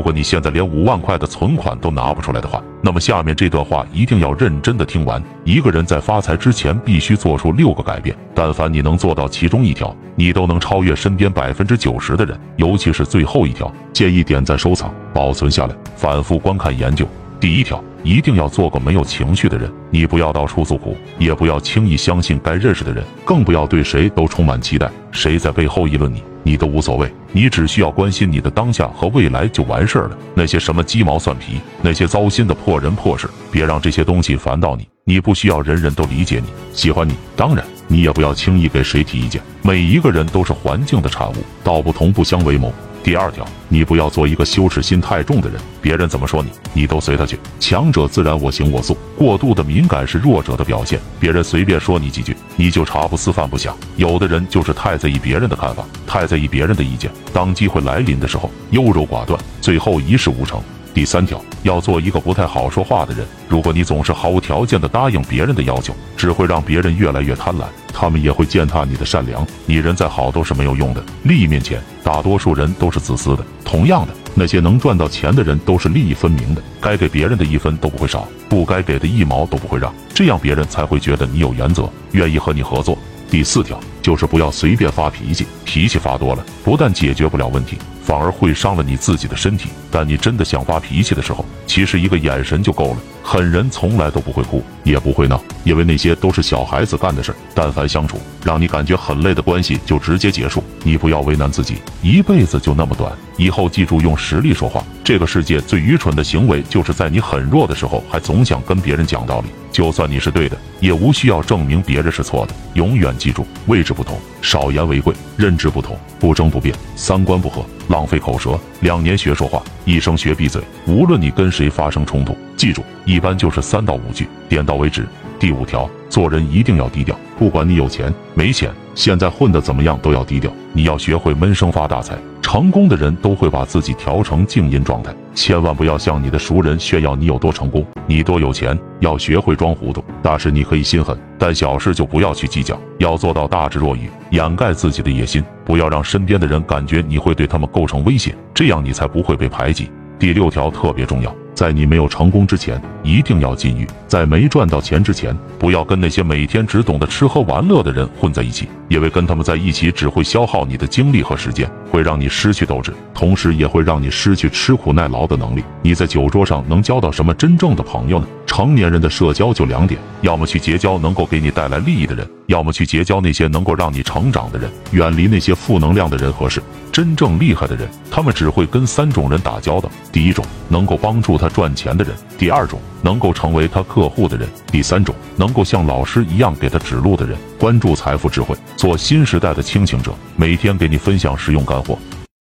如果你现在连五万块的存款都拿不出来的话，那么下面这段话一定要认真的听完。一个人在发财之前必须做出六个改变，但凡你能做到其中一条，你都能超越身边百分之九十的人。尤其是最后一条，建议点赞、收藏、保存下来，反复观看研究。第一条，一定要做个没有情绪的人。你不要到处诉苦，也不要轻易相信该认识的人，更不要对谁都充满期待。谁在背后议论你？你都无所谓，你只需要关心你的当下和未来就完事儿了。那些什么鸡毛蒜皮，那些糟心的破人破事，别让这些东西烦到你。你不需要人人都理解你、喜欢你，当然，你也不要轻易给谁提意见。每一个人都是环境的产物，道不同不相为谋。第二条，你不要做一个羞耻心太重的人，别人怎么说你，你都随他去。强者自然我行我素，过度的敏感是弱者的表现。别人随便说你几句，你就茶不思饭不想。有的人就是太在意别人的看法，太在意别人的意见，当机会来临的时候，优柔寡断，最后一事无成。第三条，要做一个不太好说话的人。如果你总是毫无条件的答应别人的要求，只会让别人越来越贪婪，他们也会践踏你的善良。你人再好都是没有用的，利益面前，大多数人都是自私的。同样的，那些能赚到钱的人都是利益分明的，该给别人的一分都不会少，不该给的一毛都不会让，这样别人才会觉得你有原则，愿意和你合作。第四条就是不要随便发脾气，脾气发多了，不但解决不了问题。反而会伤了你自己的身体。但你真的想发脾气的时候，其实一个眼神就够了。狠人从来都不会哭，也不会闹，因为那些都是小孩子干的事。但凡相处让你感觉很累的关系，就直接结束。你不要为难自己，一辈子就那么短。以后记住用实力说话。这个世界最愚蠢的行为，就是在你很弱的时候，还总想跟别人讲道理。就算你是对的，也无需要证明别人是错的。永远记住，位置不同，少言为贵；认知不同，不争不辩；三观不合。浪费口舌，两年学说话，一生学闭嘴。无论你跟谁发生冲突，记住，一般就是三到五句，点到为止。第五条，做人一定要低调，不管你有钱没钱，现在混得怎么样，都要低调。你要学会闷声发大财。成功的人都会把自己调成静音状态，千万不要向你的熟人炫耀你有多成功，你多有钱。要学会装糊涂，大事你可以心狠，但小事就不要去计较。要做到大智若愚，掩盖自己的野心，不要让身边的人感觉你会对他们构成威胁，这样你才不会被排挤。第六条特别重要。在你没有成功之前，一定要禁欲；在没赚到钱之前，不要跟那些每天只懂得吃喝玩乐的人混在一起，因为跟他们在一起只会消耗你的精力和时间，会让你失去斗志，同时也会让你失去吃苦耐劳的能力。你在酒桌上能交到什么真正的朋友呢？成年人的社交就两点：要么去结交能够给你带来利益的人，要么去结交那些能够让你成长的人。远离那些负能量的人和事。真正厉害的人，他们只会跟三种人打交道：第一种，能够帮助他。赚钱的人，第二种能够成为他客户的人，第三种能够像老师一样给他指路的人。关注财富智慧，做新时代的清醒者，每天给你分享实用干货。